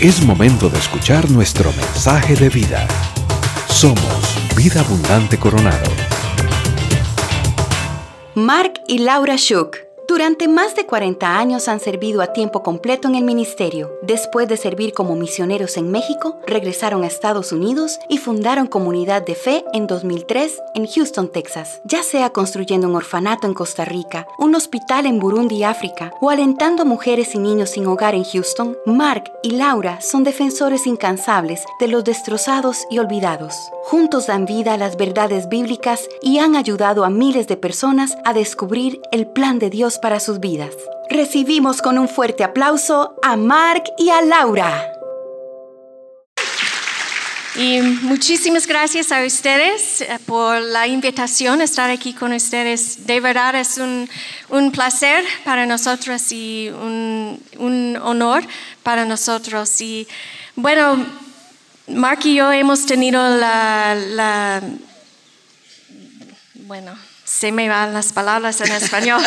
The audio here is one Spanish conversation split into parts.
Es momento de escuchar nuestro mensaje de vida. Somos Vida Abundante Coronado. Mark y Laura Shook durante más de 40 años han servido a tiempo completo en el ministerio. Después de servir como misioneros en México, regresaron a Estados Unidos y fundaron Comunidad de Fe en 2003 en Houston, Texas. Ya sea construyendo un orfanato en Costa Rica, un hospital en Burundi, África, o alentando mujeres y niños sin hogar en Houston, Mark y Laura son defensores incansables de los destrozados y olvidados. Juntos dan vida a las verdades bíblicas y han ayudado a miles de personas a descubrir el plan de Dios para sus vidas. Recibimos con un fuerte aplauso a Mark y a Laura. Y muchísimas gracias a ustedes eh, por la invitación a estar aquí con ustedes. De verdad es un, un placer para nosotros y un, un, honor para nosotros. Y bueno, Mark y yo hemos tenido la, la bueno, se me van las palabras en español.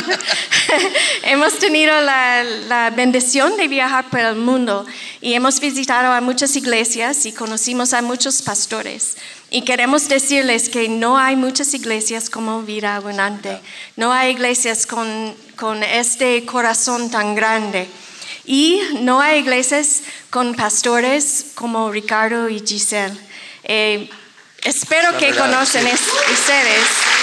hemos tenido la, la, bendición de viajar por el mundo y hemos visitado a muchas iglesias y conocimos a muchos pastores. Y queremos decirles que no hay muchas iglesias como Vida Abundante. No hay iglesias con, con este corazón tan grande. Y no hay iglesias con pastores como Ricardo y Giselle. Eh, espero que conocen ustedes.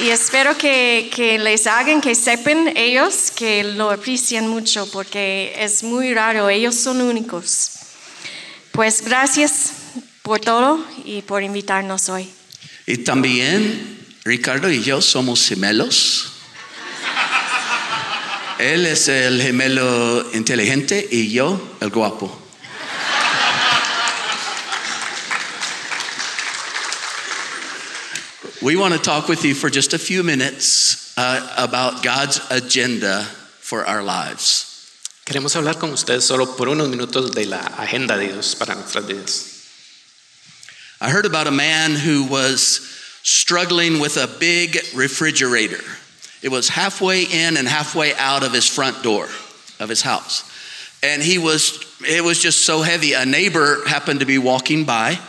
Y espero que, que, les hagan que sepan ellos que lo aprecian mucho porque es muy raro, ellos son únicos. Pues gracias por todo y por invitarnos hoy. Y también Ricardo y yo somos gemelos. Él es el gemelo inteligente y yo el guapo. We want to talk with you for just a few minutes uh, about God's agenda for our lives. Queremos hablar con ustedes solo por unos minutos de la agenda de Dios para nuestras vidas. I heard about a man who was struggling with a big refrigerator. It was halfway in and halfway out of his front door of his house. And he was it was just so heavy. A neighbor happened to be walking by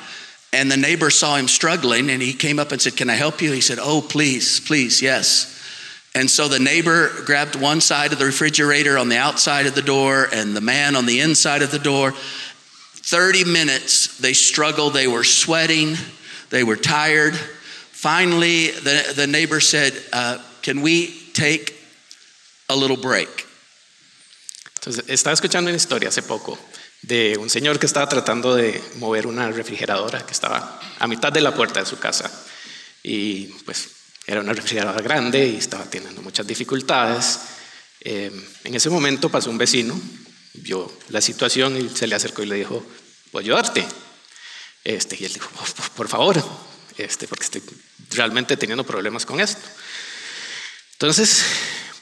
and the neighbor saw him struggling and he came up and said, Can I help you? He said, Oh, please, please, yes. And so the neighbor grabbed one side of the refrigerator on the outside of the door and the man on the inside of the door. 30 minutes, they struggled, they were sweating, they were tired. Finally, the, the neighbor said, uh, Can we take a little break? Entonces, estaba escuchando una historia hace poco de un señor que estaba tratando de mover una refrigeradora que estaba a mitad de la puerta de su casa. Y pues era una refrigeradora grande y estaba teniendo muchas dificultades. Eh, en ese momento pasó un vecino, vio la situación y se le acercó y le dijo, ¿puedo ayudarte? Este, y él dijo, por favor, este, porque estoy realmente teniendo problemas con esto. Entonces,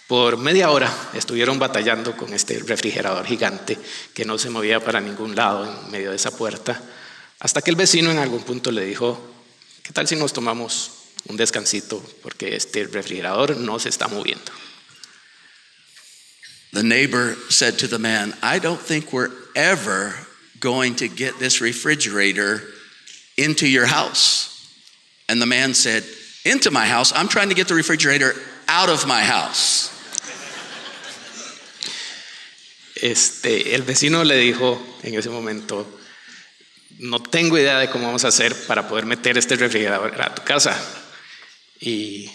por media hora estuvieron batallando con este refrigerador gigante que no se movía para ningún lado en medio de esa puerta, hasta que el vecino en algún punto le dijo, ¿qué tal si nos tomamos un descansito? Porque este refrigerador no se está moviendo. The neighbor said to the man, I don't think we're ever going to get this refrigerator into your house. And the man said, Into my house? I'm trying to get the refrigerator out of my house. Este, el vecino le dijo en ese momento, no tengo idea de cómo vamos a hacer para poder meter este refrigerador a tu casa. Y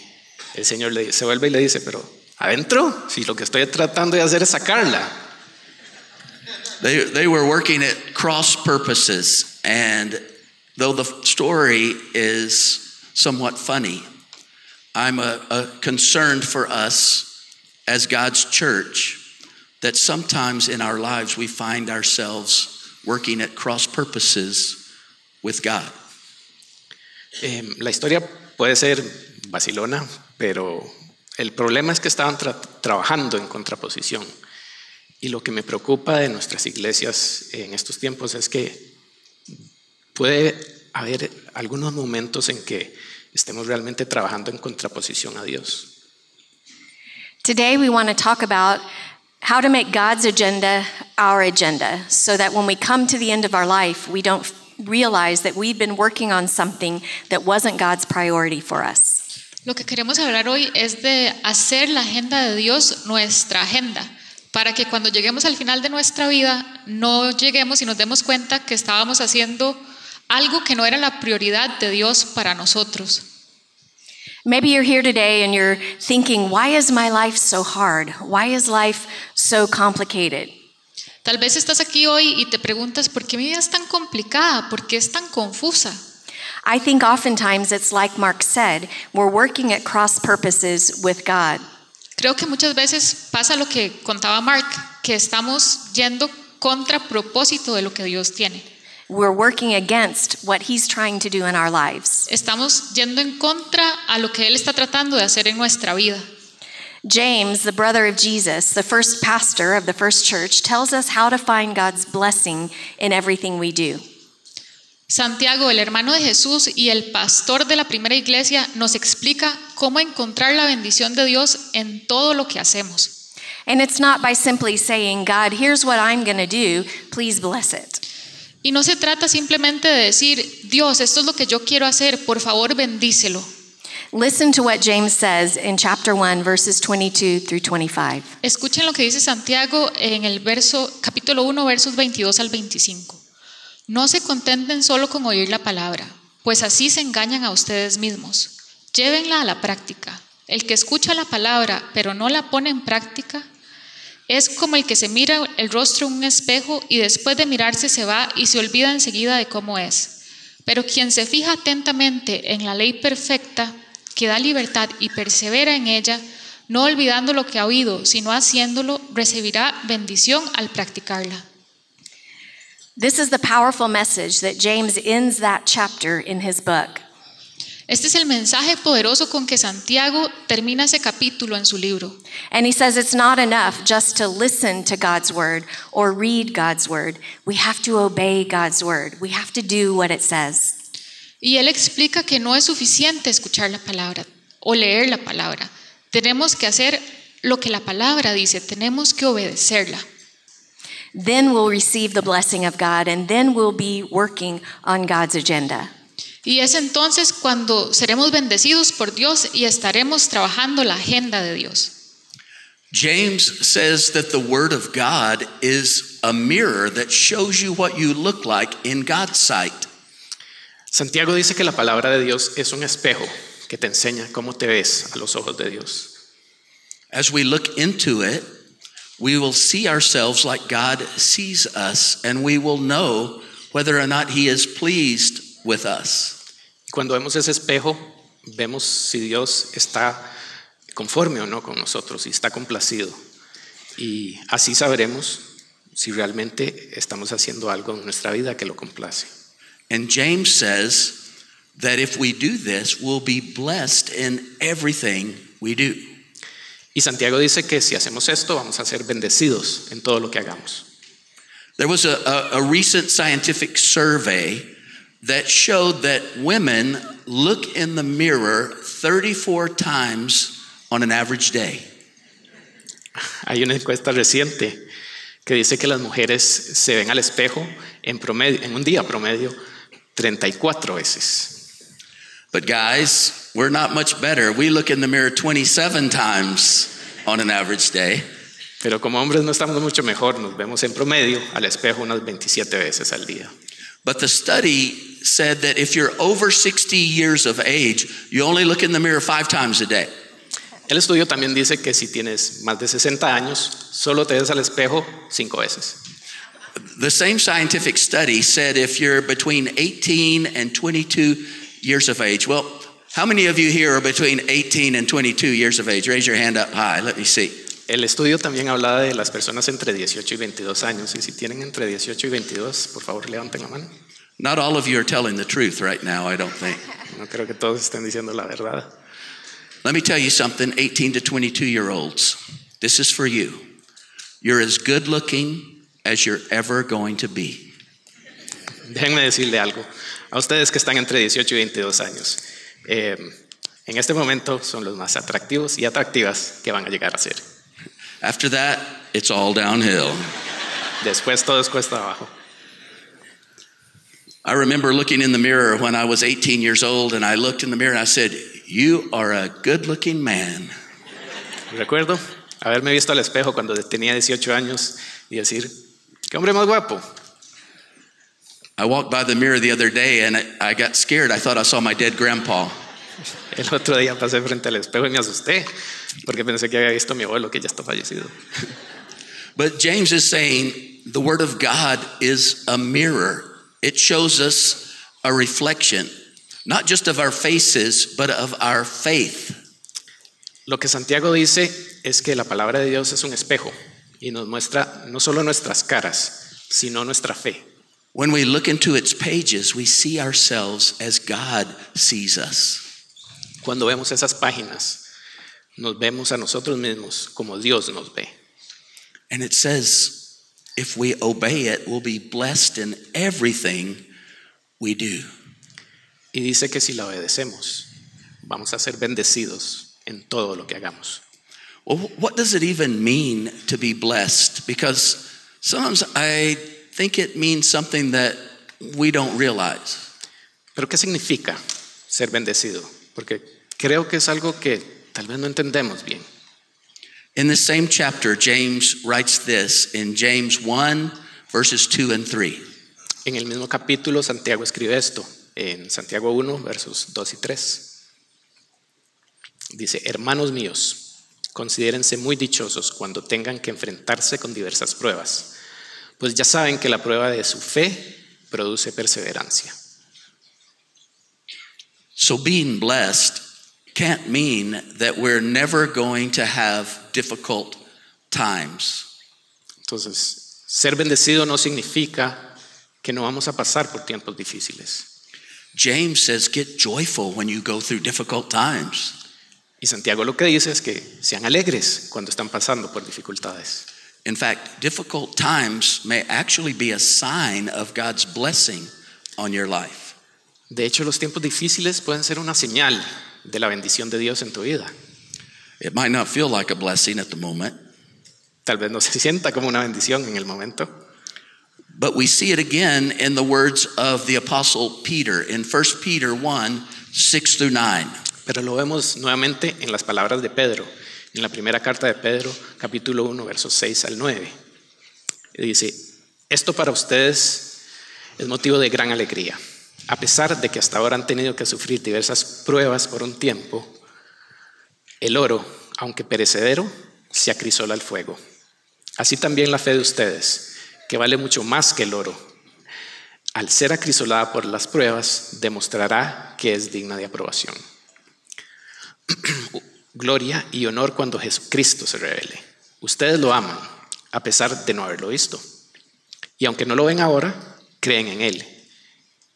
el señor le, se vuelve y le dice, pero adentro, si lo que estoy tratando de hacer es sacarla. They, were working at cross purposes, and though the story is somewhat funny, I'm a concerned for us as God's church that sometimes in our lives we find ourselves working at cross purposes with God. Eh, la historia puede ser vacilona, pero el problema es que estaban tra trabajando en contraposición. Y lo que me preocupa de nuestras iglesias en estos tiempos es que puede haber algunos momentos en que estemos realmente trabajando en contraposición a Dios. Today we want to talk about how to make God's agenda our agenda so that when we come to the end of our life, we don't realize that we've been working on something that wasn't God's priority for us. Lo que queremos hablar hoy es de hacer la agenda de Dios nuestra agenda, para que cuando lleguemos al final de nuestra vida no lleguemos y nos demos cuenta que estábamos haciendo algo que no era la prioridad de Dios para nosotros. Maybe you're here today and you're thinking, why is my life so hard? Why is life so complicated? Tal vez estás aquí hoy y te preguntas, ¿por qué mi vida es tan complicada? ¿Por qué es tan confusa? I think oftentimes it's like Mark said, we're working at cross purposes with God. Creo que muchas veces pasa lo que contaba Mark, que estamos yendo contra propósito de lo que Dios tiene. We're working against what He's trying to do in our lives. Estamos yendo en contra a lo que Él está tratando de hacer en nuestra vida. James, the brother of Jesus, the first pastor of the first church, tells us how to find God's blessing in everything we do. Santiago, el hermano de Jesús y el pastor de la primera iglesia, nos explica cómo encontrar la bendición de Dios en todo lo que hacemos. And it's not by simply saying, God, here's what I'm going to do, please bless it. Y no se trata simplemente de decir, Dios, esto es lo que yo quiero hacer, por favor bendícelo. Listen to what James says in chapter 1, verses 22 through 25. Escuchen lo que dice Santiago en el verso capítulo 1 versos 22 al 25. No se contenten solo con oír la palabra, pues así se engañan a ustedes mismos. Llévenla a la práctica. El que escucha la palabra pero no la pone en práctica es como el que se mira el rostro en un espejo y después de mirarse se va y se olvida enseguida de cómo es. Pero quien se fija atentamente en la ley perfecta que da libertad y persevera en ella, no olvidando lo que ha oído, sino haciéndolo, recibirá bendición al practicarla. This is the powerful message that James ends that chapter in his book. Este es el mensaje poderoso con que Santiago termina ese capítulo en su libro. And he says it's not enough just to listen to God's word or read God's word. We have to obey God's word. We have to do what it says. Y él explica que no es suficiente escuchar la palabra o leer la palabra. Tenemos que hacer lo que la palabra dice, tenemos que obedecerla. Then we'll receive the blessing of God and then we'll be working on God's agenda. Y es entonces cuando seremos bendecidos por Dios y estaremos trabajando la agenda de Dios. James says that the Word of God is a mirror that shows you what you look like in God's sight. Santiago dice que la palabra de Dios es un espejo que te enseña cómo te ves a los ojos de Dios. As we look into it, we will see ourselves like God sees us, and we will know whether or not He is pleased with us. Cuando vemos ese espejo, vemos si Dios está conforme o no con nosotros y está complacido. Y así sabremos si realmente estamos haciendo algo en nuestra vida que lo complace. And James says that if we do this, we'll be blessed in everything we do. Y Santiago dice que si hacemos esto, vamos a ser bendecidos en todo lo que hagamos. There was a, a, a recent scientific survey that showed that women look in the mirror 34 times on an average day. Hay una encuesta reciente que dice que las mujeres se ven al espejo en, promedio, en un día promedio 34 veces. But guys, we're not much better. We look in the mirror 27 times on an average day. Pero como hombres no estamos mucho mejor, nos vemos en promedio al espejo unas 27 veces al día. But the study said that if you're over 60 years of age, you only look in the mirror five times a day. El estudio también dice que si tienes más de 60 años, solo te ves al espejo cinco veces. The same scientific study said if you're between 18 and 22 years of age, well, how many of you here are between 18 and 22 years of age? Raise your hand up high. Let me see. El estudio también hablaba de las personas entre 18 y 22 años. Y si tienen entre 18 y 22, por favor levanten la mano. Not all of you are telling the truth right now, I don't think. No creo que todos estén diciendo la verdad. Let me tell you something 18 to 22 year olds. This is for you. You're as good looking as you're ever going to be. Déjenme decirle algo. A ustedes que están entre 18 y 22 años, eh, en este momento son los más atractivos y atractivas que van a llegar a ser. After that, it's all downhill. Después todo es cuesta abajo. I remember looking in the mirror when I was 18 years old, and I looked in the mirror and I said, You are a good looking man. Recuerdo haberme visto al espejo cuando tenía 18 años y decir, qué hombre más guapo. I walked by the mirror the other day and I, I got scared. I thought I saw my dead grandpa. El otro día pasé frente al espejo y me asusté porque pensé que había visto a mi abuelo que ya está fallecido. But James is saying the Word of God is a mirror, it shows us a reflection, not just of our faces, but of our faith. Lo que Santiago dice es que la palabra de Dios es un espejo y nos muestra no solo nuestras caras, sino nuestra fe. When we look into its pages, we see ourselves as God sees us. Cuando vemos esas páginas, nos vemos a nosotros mismos como Dios nos ve. And it says, if we obey it, we'll be blessed in everything we do. Y dice que si la obedecemos, vamos a ser bendecidos en todo lo que hagamos. Well, what does it even mean to be blessed? Because sometimes I think it means something that we don't realize. Pero ¿qué significa ser bendecido? Porque creo que es algo que tal vez no entendemos bien. In this same chapter, James writes this in James 1, verses 2 and 3. En el mismo capítulo, Santiago escribe esto, en Santiago 1, versos 2 y 3. Dice, hermanos míos, considérense muy dichosos cuando tengan que enfrentarse con diversas pruebas, pues ya saben que la prueba de su fe produce perseverancia. So being blessed can't mean that we're never going to have difficult times. Entonces, ser bendecido no significa que no vamos a pasar por tiempos difíciles. James says, get joyful when you go through difficult times. Y Santiago lo que dice es que sean alegres cuando están pasando por dificultades. In fact, difficult times may actually be a sign of God's blessing on your life. De hecho, los tiempos difíciles pueden ser una señal de la bendición de Dios en tu vida. It might not feel like a blessing at the moment, Tal vez no se sienta como una bendición en el momento, but we see it again in the words of the Apostle Peter in 1 Peter 1 6 through 9. pero lo vemos nuevamente en las palabras de Pedro, en la primera carta de Pedro, capítulo 1, versos 6 al 9. Y dice, esto para ustedes es motivo de gran alegría, a pesar de que hasta ahora han tenido que sufrir diversas pruebas por un tiempo, el oro, aunque perecedero, se acrisola al fuego. Así también la fe de ustedes, que vale mucho más que el oro, al ser acrisolada por las pruebas, demostrará que es digna de aprobación. Gloria y honor cuando Jesucristo se revele. Ustedes lo aman, a pesar de no haberlo visto. Y aunque no lo ven ahora, creen en Él.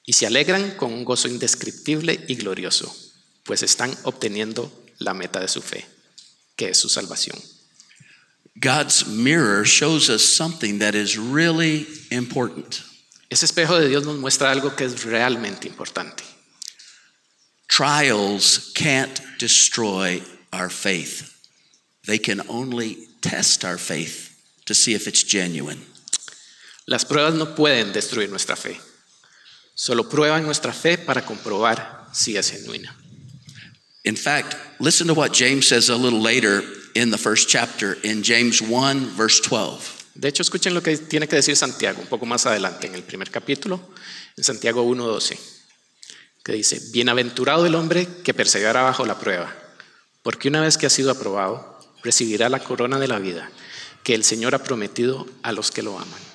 Y se alegran con un gozo indescriptible y glorioso, pues están obteniendo la meta de su fe, que es su salvación. God's mirror shows us something that is really important. Ese espejo de Dios nos muestra algo que es realmente importante. Trials can't destroy our faith, they can only test our faith to see if it's genuine. Las pruebas no pueden destruir nuestra fe. Solo prueban nuestra fe para comprobar si es genuina. In fact, listen to what James says a little later in the first chapter in James 1, verse 12. De hecho, escuchen lo que tiene que decir Santiago un poco más adelante en el primer capítulo, en Santiago 1.12, que dice, bienaventurado el hombre que persevera bajo la prueba, porque una vez que ha sido aprobado, recibirá la corona de la vida que el Señor ha prometido a los que lo aman.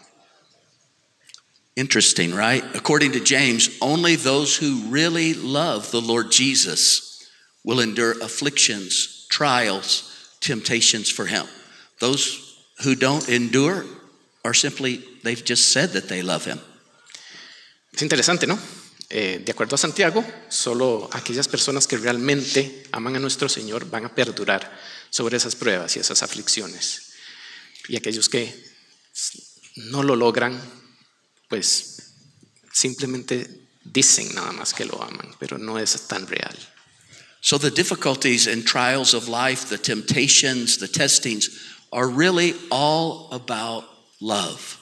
Interesting, right? According to James, only those who really love the Lord Jesus will endure afflictions, trials, temptations for him. Those who don't endure are simply, they've just said that they love him. Es interesante, ¿no? Eh, de acuerdo a Santiago, solo aquellas personas que realmente aman a nuestro Señor van a perdurar sobre esas pruebas y esas aflicciones. Y aquellos que no lo logran, pues simplemente dicen nada más que lo aman, pero no es tan real. So the difficulties and trials of life, the temptations, the testings, are really all about love.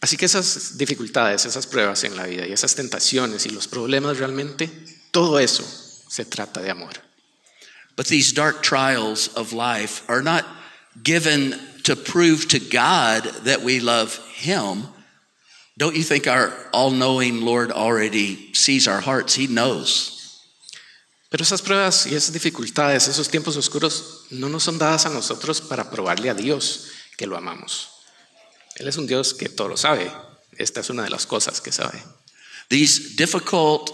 Así que esas dificultades, esas pruebas en la vida y esas tentaciones y los problemas realmente, todo eso se trata de amor. But these dark trials of life are not given to prove to God that we love Him. Don't you think our all knowing Lord already sees our hearts? He knows. Pero esas pruebas y esas dificultades, esos tiempos oscuros, no nos son dadas a nosotros para probarle a Dios que lo amamos. Él es un Dios que todo lo sabe. Esta es una de las cosas que sabe. These difficult,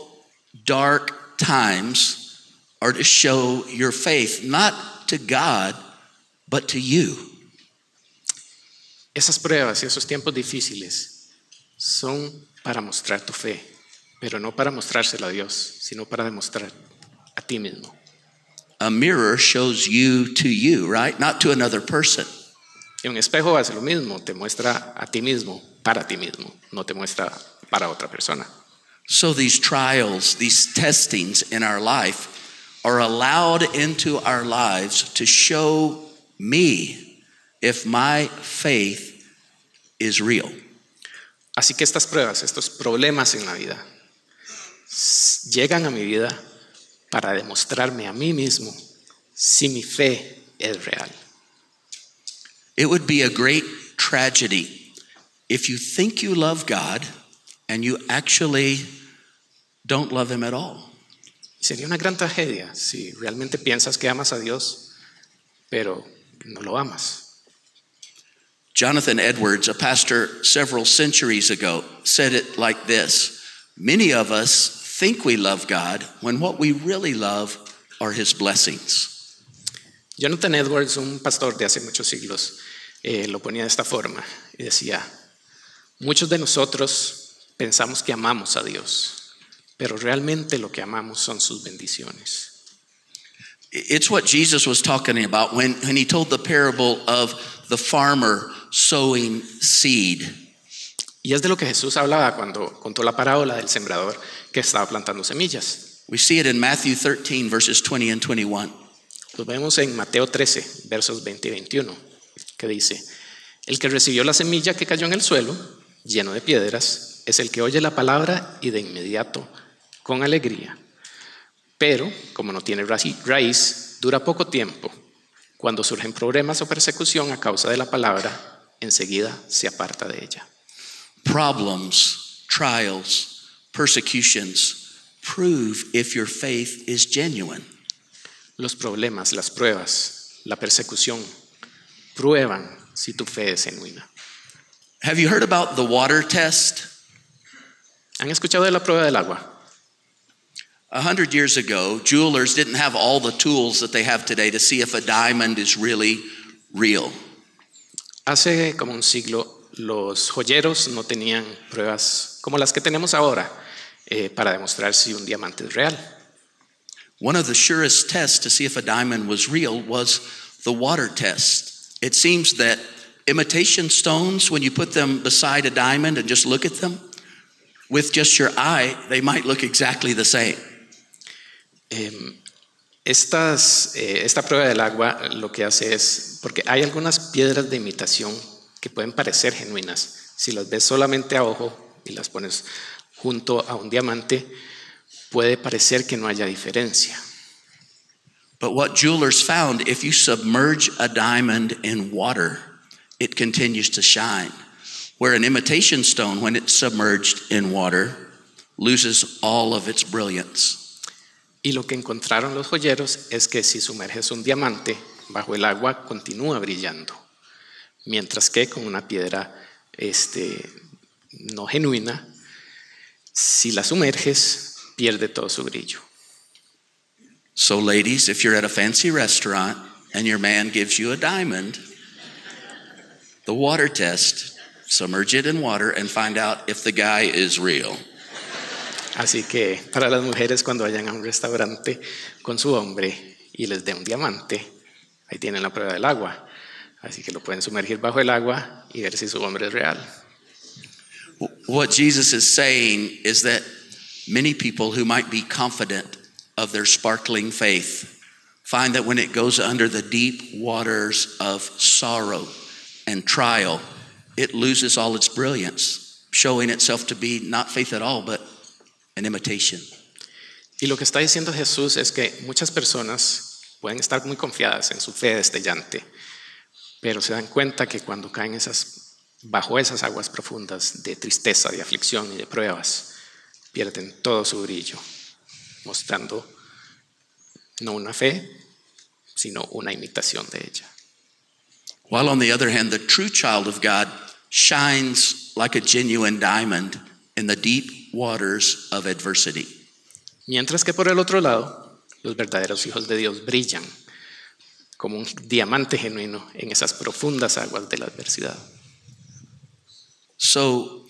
dark times are to show your faith, not to God, but to you. Esas pruebas y esos tiempos difíciles son para mostrar tu fe, pero no para mostrársela a Dios, sino para demostrar a ti mismo. A mirror shows you to you, right? Not to another person. Y un espejo hace lo mismo, te muestra a ti mismo, para ti mismo, no te muestra para otra persona. So these trials, these testings in our life are allowed into our lives to show me if my faith is real. Así que estas pruebas, estos problemas en la vida, llegan a mi vida para demostrarme a mí mismo si mi fe es real. It would be a great tragedy if you think you love God and you actually don't love Him at all. Sería una gran tragedia si realmente piensas que amas a Dios, pero no lo amas. Jonathan Edwards, a pastor several centuries ago, said it like this Many of us think we love God when what we really love are His blessings. Jonathan Edwards, un pastor de hace muchos siglos, eh, lo ponía de esta forma y decía, muchos de nosotros pensamos que amamos a Dios, pero realmente lo que amamos son sus bendiciones. It's what Jesus was talking about when, when he told the parable of the farmer sowing seed. Y es de lo que Jesús hablaba cuando contó la parábola del sembrador que estaba plantando semillas. We see it in Matthew 13, verses 20 and 21. Lo vemos en Mateo 13, versos 20 y 21, que dice, el que recibió la semilla que cayó en el suelo, lleno de piedras, es el que oye la palabra y de inmediato, con alegría. Pero, como no tiene raíz, dura poco tiempo. Cuando surgen problemas o persecución a causa de la palabra, enseguida se aparta de ella. Problems, trials, persecutions prove if your faith is genuine. Los problemas, las pruebas, la persecución, prueban si tu fe es genuina. Have you heard about the water test? ¿Han escuchado de la prueba del agua? A hundred years ago, jewelers didn't have all the tools that they have today to see if a diamond is really real. Hace como un siglo los joyeros no tenían pruebas como las que tenemos ahora eh, para demostrar si un diamante es real. One of the surest tests to see if a diamond was real was the water test. It seems that imitation stones, when you put them beside a diamond and just look at them, with just your eye, they might look exactly the same. Em, eh, esta prueba del agua lo que hace es, porque hay algunas piedras de imitación que pueden parecer genuinas, si las ves solamente a ojo y las pones junto a un diamante, puede parecer que no haya diferencia. But what jewelers found, if you submerge a diamond in water, it continues to shine. Where an imitation stone, when it's submerged in water, loses all of its brilliance. Y lo que encontraron los joyeros es que si sumerges un diamante bajo el agua continúa brillando, mientras que con una piedra este, no genuina, si la sumerges pierde todo su brillo. So, ladies, if you're at a fancy restaurant and your man gives you a diamond, the water test, submerge it in water and find out if the guy is real. Así que para las mujeres cuando vayan a un restaurante con su hombre y les dé un diamante, ahí tienen la prueba del agua. Así que lo pueden sumergir bajo el agua y ver si su hombre es real. What Jesus is saying is that many people who might be confident of their sparkling faith find that when it goes under the deep waters of sorrow and trial, it loses all its brilliance, showing itself to be not faith at all, but an imitation. Y lo que está diciendo Jesús es que muchas personas pueden estar muy confiadas en su fe destellante, pero se dan cuenta que cuando caen esas, bajo esas aguas profundas de tristeza, de aflicción y de pruebas, pierden todo su brillo, mostrando no una fe, sino una imitación de ella. While on the other hand, the true child of God shines like a genuine diamond in the deep waters of adversity. Mientras que por el otro lado, los verdaderos hijos de Dios brillan como un diamante genuino en esas profundas aguas de la adversidad. So,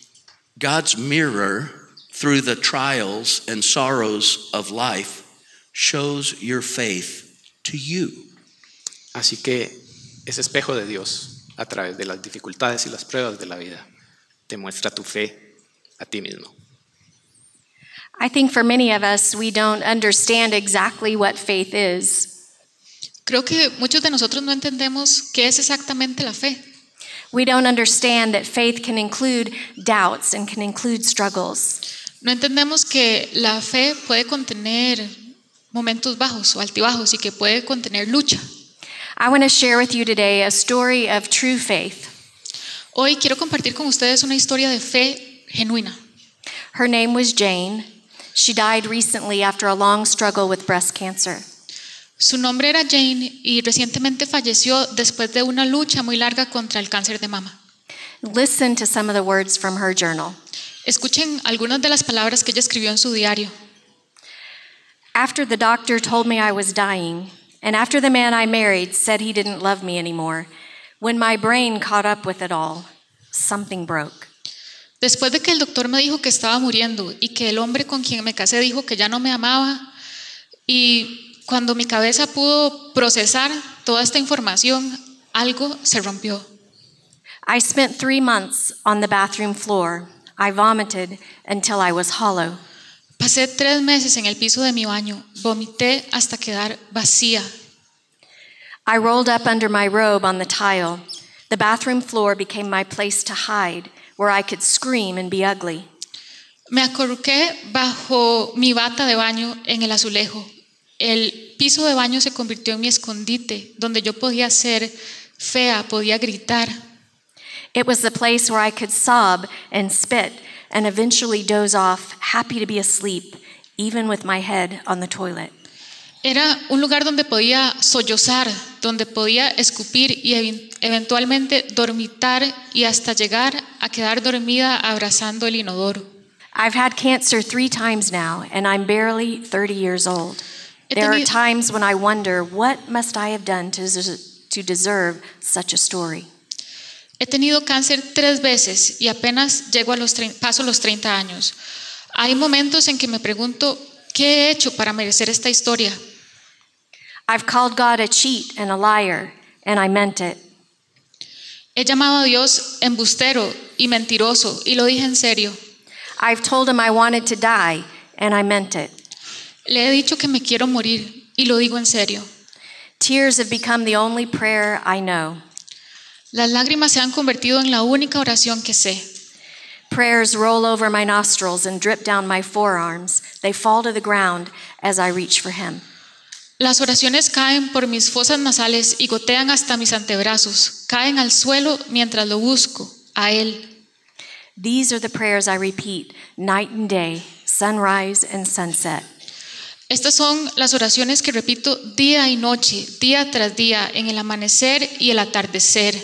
God's mirror through the trials and sorrows of life shows your faith to you. Así que ese espejo de Dios, a través de las dificultades y las pruebas de la vida, te muestra tu fe a ti mismo. I think for many of us, we don't understand exactly what faith is. Creo que muchos de nosotros no entendemos qué es exactamente la fe. We don't understand that faith can include doubts and can include struggles. No entendemos que la fe puede contener momentos bajos o altibajos y que puede contener lucha. I want to share with you today a story of true faith. Hoy quiero compartir con ustedes una historia de fe genuina. Her name was Jane. She died recently after a long struggle with breast cancer. Su nombre era Jane y recientemente falleció después de una lucha muy larga contra el cáncer de mama. Listen to some of the words from her journal. Escuchen algunas de las palabras que ella escribió en su diario. After the doctor told me I was dying, and after the man I married said he didn't love me anymore, when my brain caught up with it all, something broke. Después de que el doctor me dijo que estaba muriendo y que el hombre con quien me casé dijo que ya no me amaba y cuando mi cabeza pudo procesar toda esta información, algo se rompió. I spent three months on the bathroom floor. I vomited until I was hollow. Pasé tres meses en el piso de mi baño, vomité hasta quedar vacía. I rolled up under my robe on the tile. The bathroom floor became my place to hide, where I could scream and be ugly. Me acurruqué bajo mi bata de baño en el azulejo. El piso de baño se convirtió en mi escondite, donde yo podía ser fea, podía gritar. It was the place where I could sob and spit and eventually doze off, happy to be asleep, even with my head on the toilet. Era un lugar donde podía sollozar, donde podía escupir y ev- eventualmente dormitar y hasta llegar a quedar dormida abrazando el inodoro. I've had cancer three times now, and I'm barely 30 years old. He There are times when I wonder, what must I have done to, to deserve such a story? He tenido cáncer tres veces y apenas llego a los paso los 30 años. Hay momentos en que me pregunto, ¿qué he hecho para merecer esta historia? I've called God a cheat and a liar, and I meant it. He llamado a Dios embustero y mentiroso y lo dije en serio. I've told him I wanted to die, and I meant it. Le he dicho que me quiero morir y lo digo en serio. Tears have become the only prayer I know. Las lágrimas se han convertido en la única oración que sé. Prayers roll over my nostrils and drip down my forearms. They fall to the ground as I reach for him. Las oraciones caen por mis fosas nasales y gotean hasta mis antebrazos. Caen al suelo mientras lo busco, a Él. These are the prayers I repeat night and day, sunrise and sunset. Estas son las oraciones que repito día y noche, día tras día, en el amanecer y el atardecer.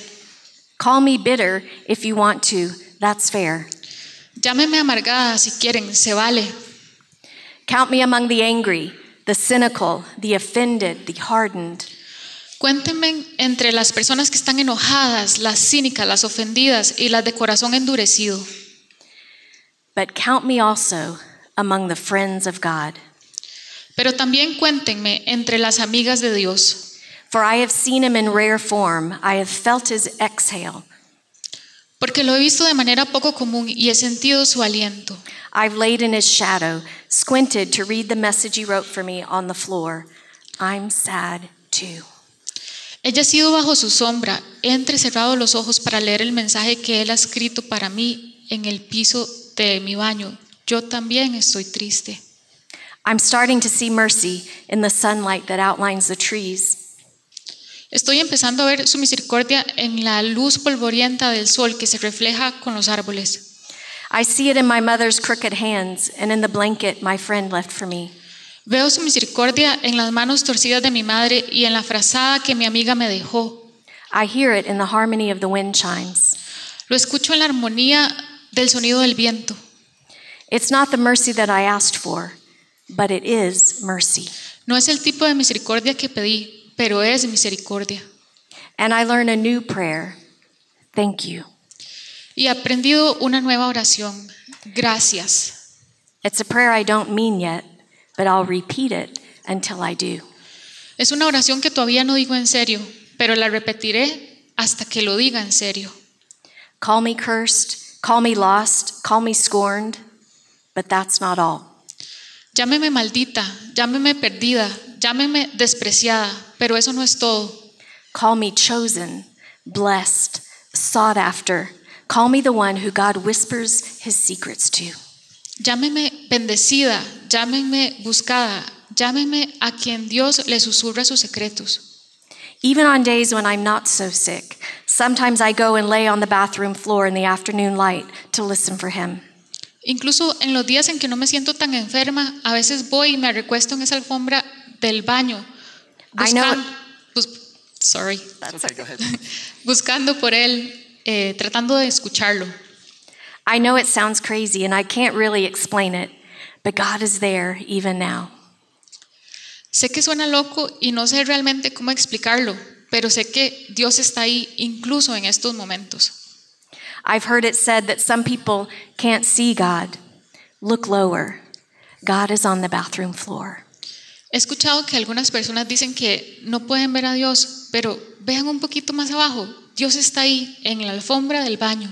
Call me bitter if you want to, that's fair. Llámeme amargada si quieren, se vale. Count me among the angry, the cynical, the offended, the hardened. Cuéntenme entre las personas que están enojadas, las cínicas, las ofendidas y las de corazón endurecido. But count me also among the friends of God. Pero también cuéntenme entre las amigas de Dios. For I have seen him in rare form, I have felt his exhale. Porque lo he visto de manera poco común y he sentido su aliento. I've laid in his shadow, squinted to read the message he wrote for me on the floor. I'm sad too. Ha sido bajo su sombra, he entrecerrado los ojos para leer el mensaje que él ha escrito para mí en el piso de mi baño. Yo también estoy triste. I'm starting to see mercy in the sunlight that outlines the trees. Estoy empezando a ver su misericordia en la luz polvorienta del sol que se refleja con los árboles. I see it in my mother's crooked hands and in the blanket my friend left for me. Veo su misericordia en las manos torcidas de mi madre y en la frazada que mi amiga me dejó. I hear it in the harmony of the wind chimes. Lo escucho en la armonía del sonido del viento. It's not the mercy that I asked for, but it is mercy. No es el tipo de misericordia que pedí, pero es misericordia. And I learn a new prayer. Thank you. Y he aprendido una nueva oración. Gracias. It's a prayer I don't mean yet, but I'll repeat it until I do. Es una oración que todavía no digo en serio, pero la repetiré hasta que lo diga en serio. Call me cursed, call me lost, call me scorned, but that's not all. Llámeme maldita, llámeme perdida, llámeme despreciada, pero eso no es todo. Call me chosen, blessed, sought after. Call me the one who God whispers his secrets to. Llámeme bendecida, llámeme buscada, llámeme a quien Dios le susurra sus secretos. Even on days when I'm not so sick, sometimes I go and lay on the bathroom floor in the afternoon light to listen for him. Incluso en los días en que no me siento tan enferma, a veces voy y me recuesto en esa alfombra del baño, I know- buscan- bus- sorry, buscando por él, eh, tratando de escucharlo. I know it sounds crazy and I can't really explain it, but God is there even now. Sé que suena loco y no sé realmente cómo explicarlo, pero sé que Dios está ahí incluso en estos momentos. I've heard it said that some people can't see God. Look lower. God is on the bathroom floor. He escuchado que algunas personas dicen que no pueden ver a Dios, pero vean un poquito más abajo. Dios está ahí en la alfombra del baño.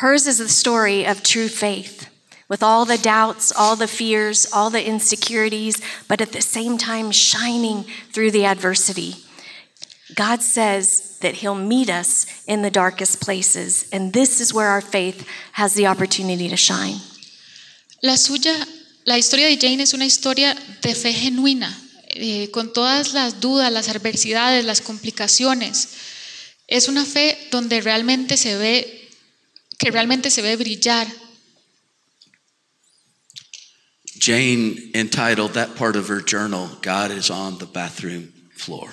Hers is the story of true faith, with all the doubts, all the fears, all the insecurities, but at the same time shining through the adversity. God says that He'll meet us in the darkest places, and this is where our faith has the opportunity to shine. La suya, la historia de Jane es una historia de fe genuina, eh, con todas las dudas, las adversidades, las complicaciones. Es una fe donde realmente se ve, que realmente se ve brillar. Jane entitled that part of her journal, God is on the bathroom floor.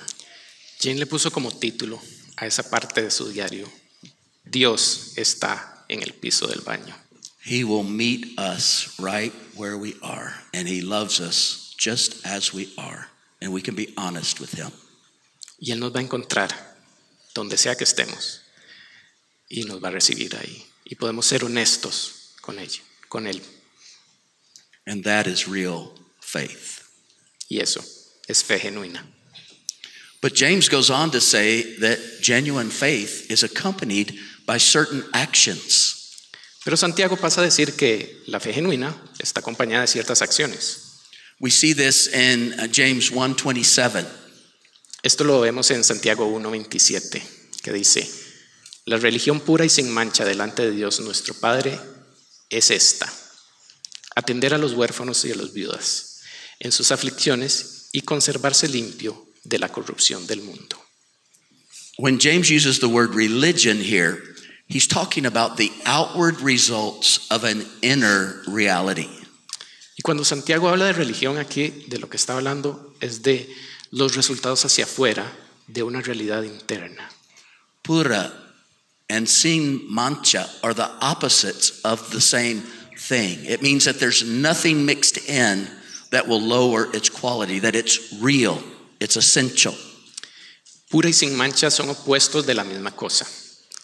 Jane le puso como título a esa parte de su diario, Dios está en el piso del baño. He will meet us right where we are, and He loves us just as we are, and we can be honest with Him. Y Él nos va a encontrar donde sea que estemos y nos va a recibir ahí. Y podemos ser honestos con ella, con Él. And that is real faith. Y eso es fe genuina. But James goes on to say that genuine faith is accompanied by certain actions. Pero Santiago pasa a decir que la fe genuina está acompañada de ciertas acciones. We see this in uh, James 1:27. Esto lo vemos en Santiago 1.27, que dice, la religión pura y sin mancha delante de Dios nuestro Padre es esta, atender a los huérfanos y a las viudas en sus aflicciones y conservarse limpio de la corrupción del mundo. When James uses the word religion here, he's talking about the outward results of an inner reality. Y cuando Santiago habla de religión aquí, de lo que está hablando es de los resultados hacia afuera de una realidad interna. Pura and sin mancha are the opposites of the same thing. It means that there's nothing mixed in that will lower its quality, that it's real, it's essential. Pura y sin mancha son opuestos de la misma cosa.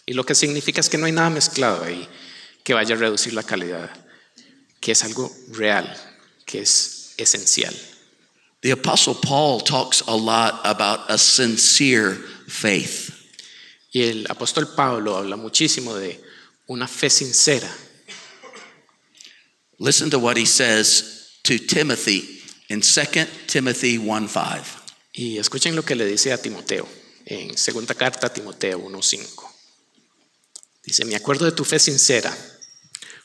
Y lo que significa es que no hay nada mezclado ahí que vaya a reducir la calidad, que es algo real, que es esencial. The Apostle Paul talks a lot about a sincere faith. Y el apóstol Pablo habla muchísimo de una fe sincera. Listen to what he says to Timothy in 2 Timothy 1 5. Y escuchen lo que le dice a Timoteo en segunda carta a Timoteo 1:5. Dice, "Me acuerdo de tu fe sincera,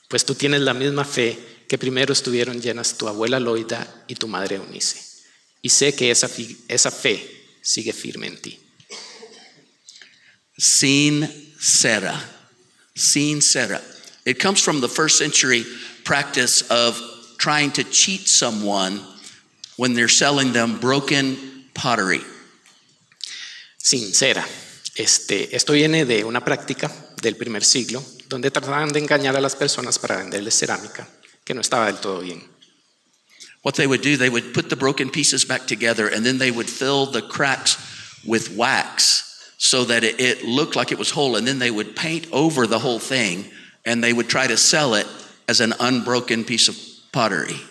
pues tú tienes la misma fe que primero estuvieron llenas tu abuela Loida y tu madre Eunice, y sé que esa, esa fe sigue firme en ti." Sincera. Sincera. It comes from the first century practice of trying to cheat someone when they're selling them broken pottery. Sincera. Este, esto viene de una práctica del primer siglo donde trataban de engañar a las personas para venderles cerámica que no estaba del todo bien. What they would do, they would put the broken pieces back together and then they would fill the cracks with wax so that it, it looked like it was whole. And then they would paint over the whole thing and they would try to sell it as an unbroken piece of pottery.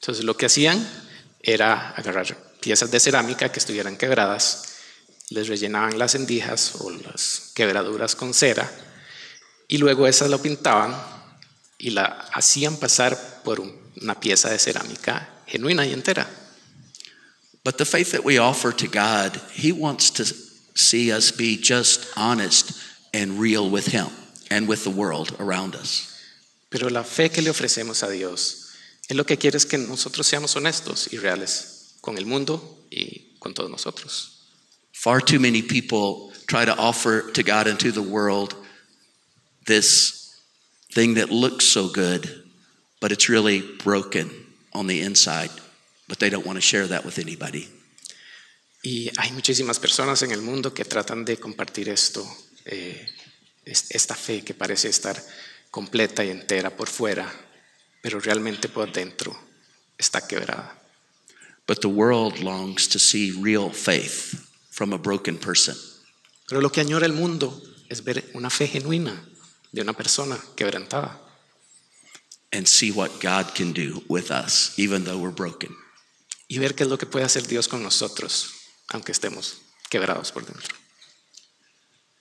Entonces lo que hacían era agarrar piezas de cerámica que estuvieran quebradas, les rellenaban las endijas o las quebraduras con cera y luego esas lo pintaban y la hacían pasar por un- una pieza de cerámica genuina y entera. But the faith that we offer to God, He wants to see us be just honest and real with Him and with the world around us. Pero la fe que le ofrecemos a Dios es lo que quiere es que nosotros seamos honestos y reales con el mundo y con todos nosotros. Far too many people try to offer to God and to the world this thing that looks so good, but it's really broken on the inside, but they don't want to share that with anybody. Y hay muchísimas personas en el mundo que tratan de compartir esto, eh, es- esta fe que parece estar completa y entera por fuera, pero realmente por dentro está quebrada. But the world longs to see real faith from a broken person. Pero lo que añora el mundo es ver una fe genuina de una persona quebrantada and see what God can do with us, even though we're broken. y ver qué es lo que puede hacer Dios con nosotros, aunque estemos quebrados por dentro.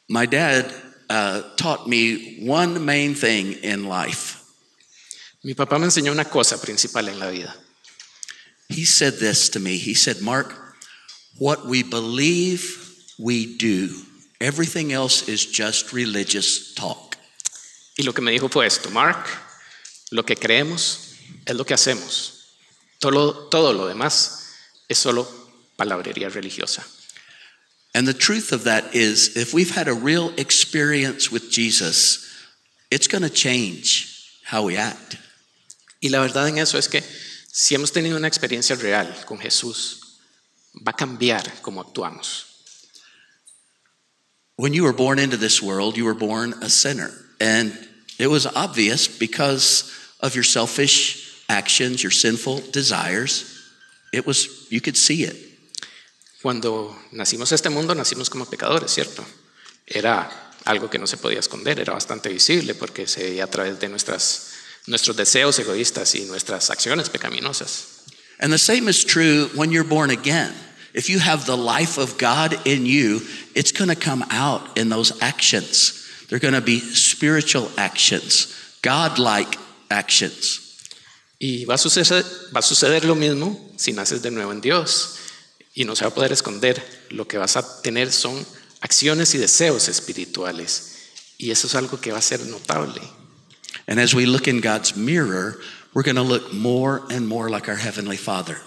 My dad uh, taught me one main thing in life. Mi papá me enseñó una cosa principal en la vida. He said this to me. He said, Mark, what we believe, we do. Everything else is just religious talk. Y lo que me dijo fue esto, Mark, lo que creemos es lo que hacemos. Todo todo lo demás es solo palabrería religiosa. And the truth of that is, if we've had a real experience with Jesus, it's going to change how we act. Y la verdad en eso es que si hemos tenido una experiencia real con Jesús, va a cambiar cómo actuamos. When you were born into this world, you were born a sinner. And it was obvious because of your selfish actions, your sinful desires. It was, you could see it. Cuando nacimos a este mundo, nacimos como pecadores, ¿cierto? Era algo que no se podía esconder, era bastante visible porque se veía a través de nuestras, nuestros deseos egoístas y nuestras acciones pecaminosas. And the same is true when you're born again. If you have the life of God in you, it's going to come out in those actions. They're going to be spiritual actions, God-like actions. Y va a, suceder, va a suceder lo mismo si naces de nuevo en Dios. Y no se va a poder esconder. Lo que vas a tener son acciones y deseos espirituales. Y eso es algo que va a ser notable. And as we look in God's mirror, we're going to look more and more like our Heavenly Father.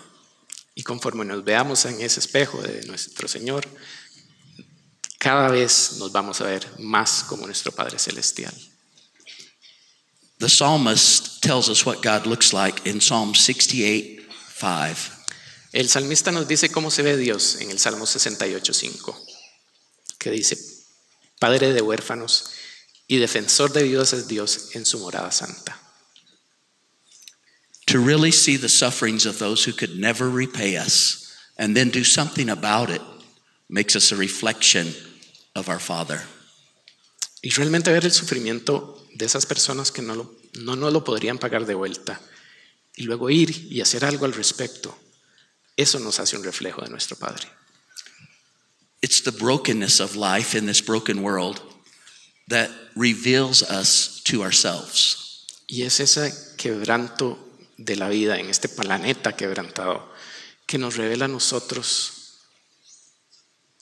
Y conforme nos veamos en ese espejo de nuestro Señor, cada vez nos vamos a ver más como nuestro Padre Celestial. The psalmist tells us what God looks like in Psalm 68 5. El salmista nos dice cómo se ve Dios en el Salmo 68.5, que dice, Padre de huérfanos y defensor de viudas es Dios en su morada santa. To really see the sufferings of those who could never repay us and then do something about it makes us a reflection of our Father. Y realmente ver el sufrimiento de esas personas que no, lo, no nos lo podrían pagar de vuelta y luego ir y hacer algo al respecto, eso nos hace un reflejo de nuestro Padre. It's the brokenness of life in this broken world that reveals us to ourselves. Y es ese quebranto de la vida en este planeta quebrantado que nos revela a nosotros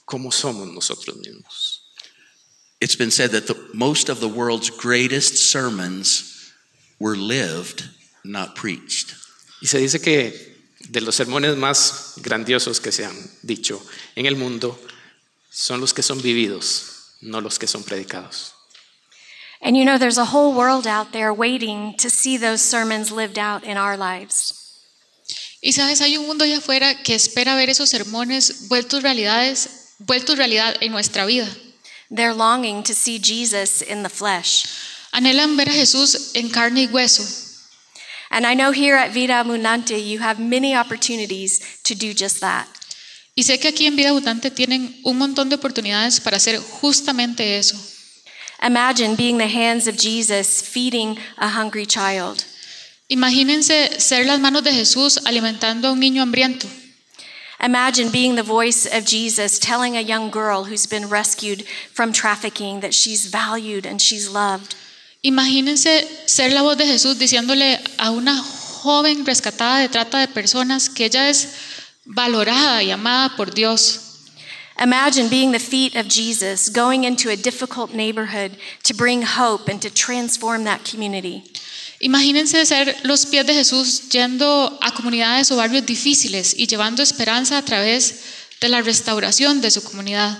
cómo somos nosotros mismos. It's been said that the, most of the world's greatest sermons were lived, not preached. Y se dice que de los sermones más grandiosos que se han dicho en el mundo son los que son vividos, no los que son predicados. And you know, there's a whole world out there waiting to see those sermons lived out in our lives. Y sabes, hay un mundo allá afuera que espera ver esos sermones vueltos realidades, vueltos realidad en nuestra vida. They're longing to see Jesus in the flesh. Anhelan ver a Jesús en carne y hueso. And I know here at Vida Abundante, you have many opportunities to do just that. Y sé que aquí en Vida Abundante tienen un montón de oportunidades para hacer justamente eso. Imagine being the hands of Jesus feeding a hungry child. Imagínense ser las manos de Jesús alimentando a un niño hambriento. Imagine being the voice of Jesus telling a young girl who's been rescued from trafficking that she's valued and she's loved. Imagínense ser la voz de Jesús diciéndole a una joven rescatada de trata de personas que ella es valorada y amada por Dios. Imagine being the feet of Jesus going into a difficult neighborhood to bring hope and to transform that community. Imagínense ser los pies de Jesús yendo a comunidades o barrios difíciles y llevando esperanza a través de la restauración de su comunidad.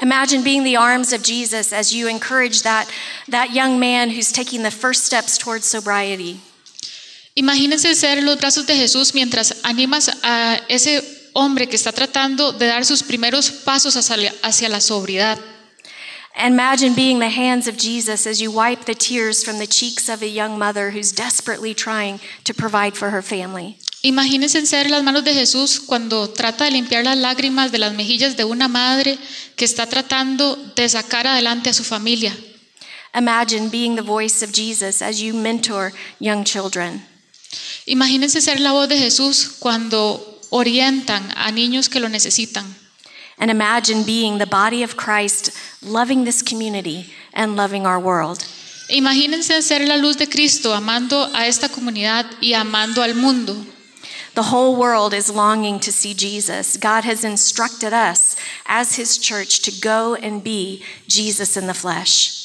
Imagine being the arms of Jesus as you encourage that, that young man who's taking the first steps towards sobriety. Imagínense ser los brazos de Jesús mientras animas a ese hombre que está tratando de dar sus primeros pasos hacia, hacia la sobriedad. Imagine being the hands of Jesus as you wipe the tears from the cheeks of a young mother who's desperately trying to provide for her family. Imagínense ser las manos de Jesús cuando trata de limpiar las lágrimas de las mejillas de una madre que está tratando de sacar adelante a su familia. Imagine being the voice of Jesus as you mentor young children. Imagínense ser la voz de Jesús cuando orientan a niños que lo necesitan. And imagine being the body of Christ, loving this community and loving our world. Imagínense ser la luz de Cristo amando a esta comunidad y amando al mundo. The whole world is longing to see Jesus. God has instructed us as His church to go and be Jesus in the flesh.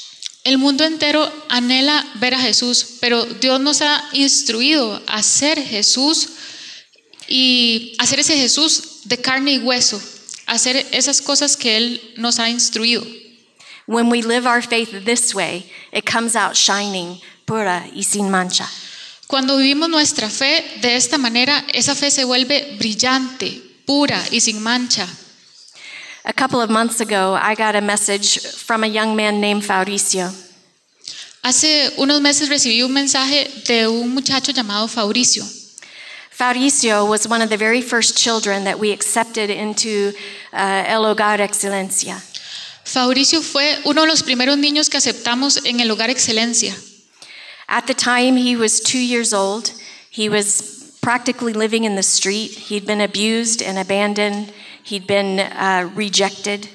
El mundo entero anhela ver a Jesús, pero Dios nos ha instruido a ser Jesús y hacer ese Jesús de carne y hueso, hacer esas cosas que Él nos ha instruido. When we live our faith this way, it comes out shining, pura y sin mancha. Cuando vivimos nuestra fe de esta manera, esa fe se vuelve brillante, pura y sin mancha. A couple of months ago, I got a message from a young man named Fabricio. Hace unos meses recibí un mensaje de un muchacho llamado Fabricio. Fabricio was one of the very first children that we accepted into uh, El Hogar Excelencia. Fabricio fue uno de los primeros niños que aceptamos en el Hogar Excelencia. At the time, he was two years old. He was practically living in the street. He'd been abused and abandoned. He'd been uh, rejected.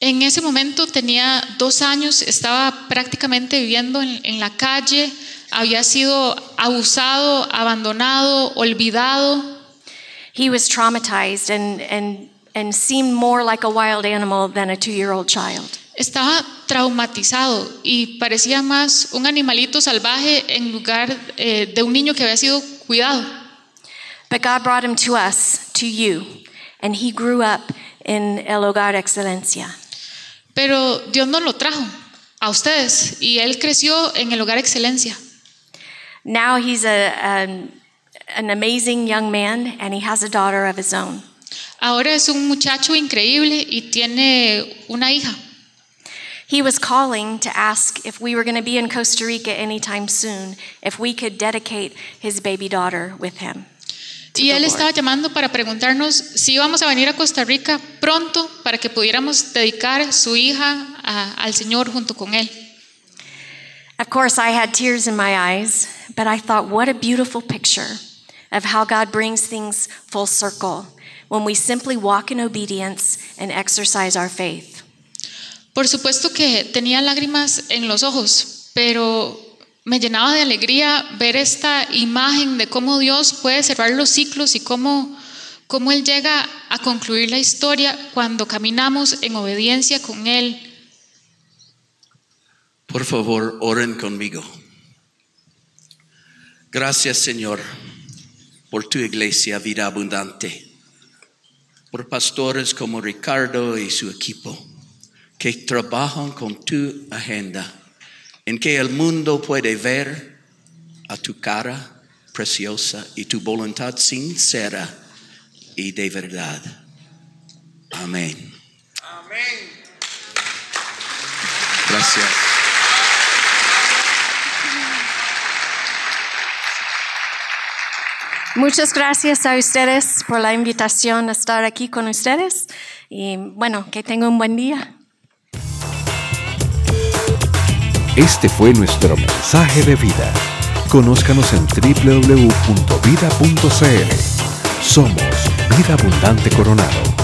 En ese momento tenía dos años, estaba prácticamente viviendo en, en la calle, había sido abusado, abandonado, olvidado. He was traumatized and, and, and seemed more like a wild animal than a two year old child. Estaba traumatizado y parecía más un animalito salvaje en lugar eh, de un niño que había sido cuidado. But God brought him to us, to you, and he grew up in El Hogar Excelencia. Pero Dios nos lo trajo a ustedes y él creció en el hogar excelencia. Now he's a, an, an amazing young man and he has a daughter of his own. Ahora es un muchacho increíble y tiene una hija. He was calling to ask if we were going to be in Costa Rica anytime soon, if we could dedicate his baby daughter with him. Y él estaba llamando para preguntarnos si íbamos a venir a Costa Rica pronto para que pudiéramos dedicar su hija a- al Señor junto con él. Of course, I had tears in my eyes, but I thought, what a beautiful picture of how God brings things full circle when we simply walk in obedience and exercise our faith. Por supuesto que tenía lágrimas en los ojos, pero me llenaba de alegría ver esta imagen de cómo Dios puede cerrar los ciclos y cómo, cómo Él llega a concluir la historia cuando caminamos en obediencia con Él. Por favor, oren conmigo. Gracias, Señor, por tu iglesia, vida abundante, por pastores como Ricardo y su equipo, que trabajan con tu agenda, en que el mundo puede ver a tu cara preciosa y tu voluntad sincera y de verdad. Amén. Gracias. Muchas gracias a ustedes por la invitación a estar aquí con ustedes y bueno, que tengan un buen día. Este fue nuestro mensaje de vida. Conózcanos en www.vida.cl. Somos Vida Abundante Coronado.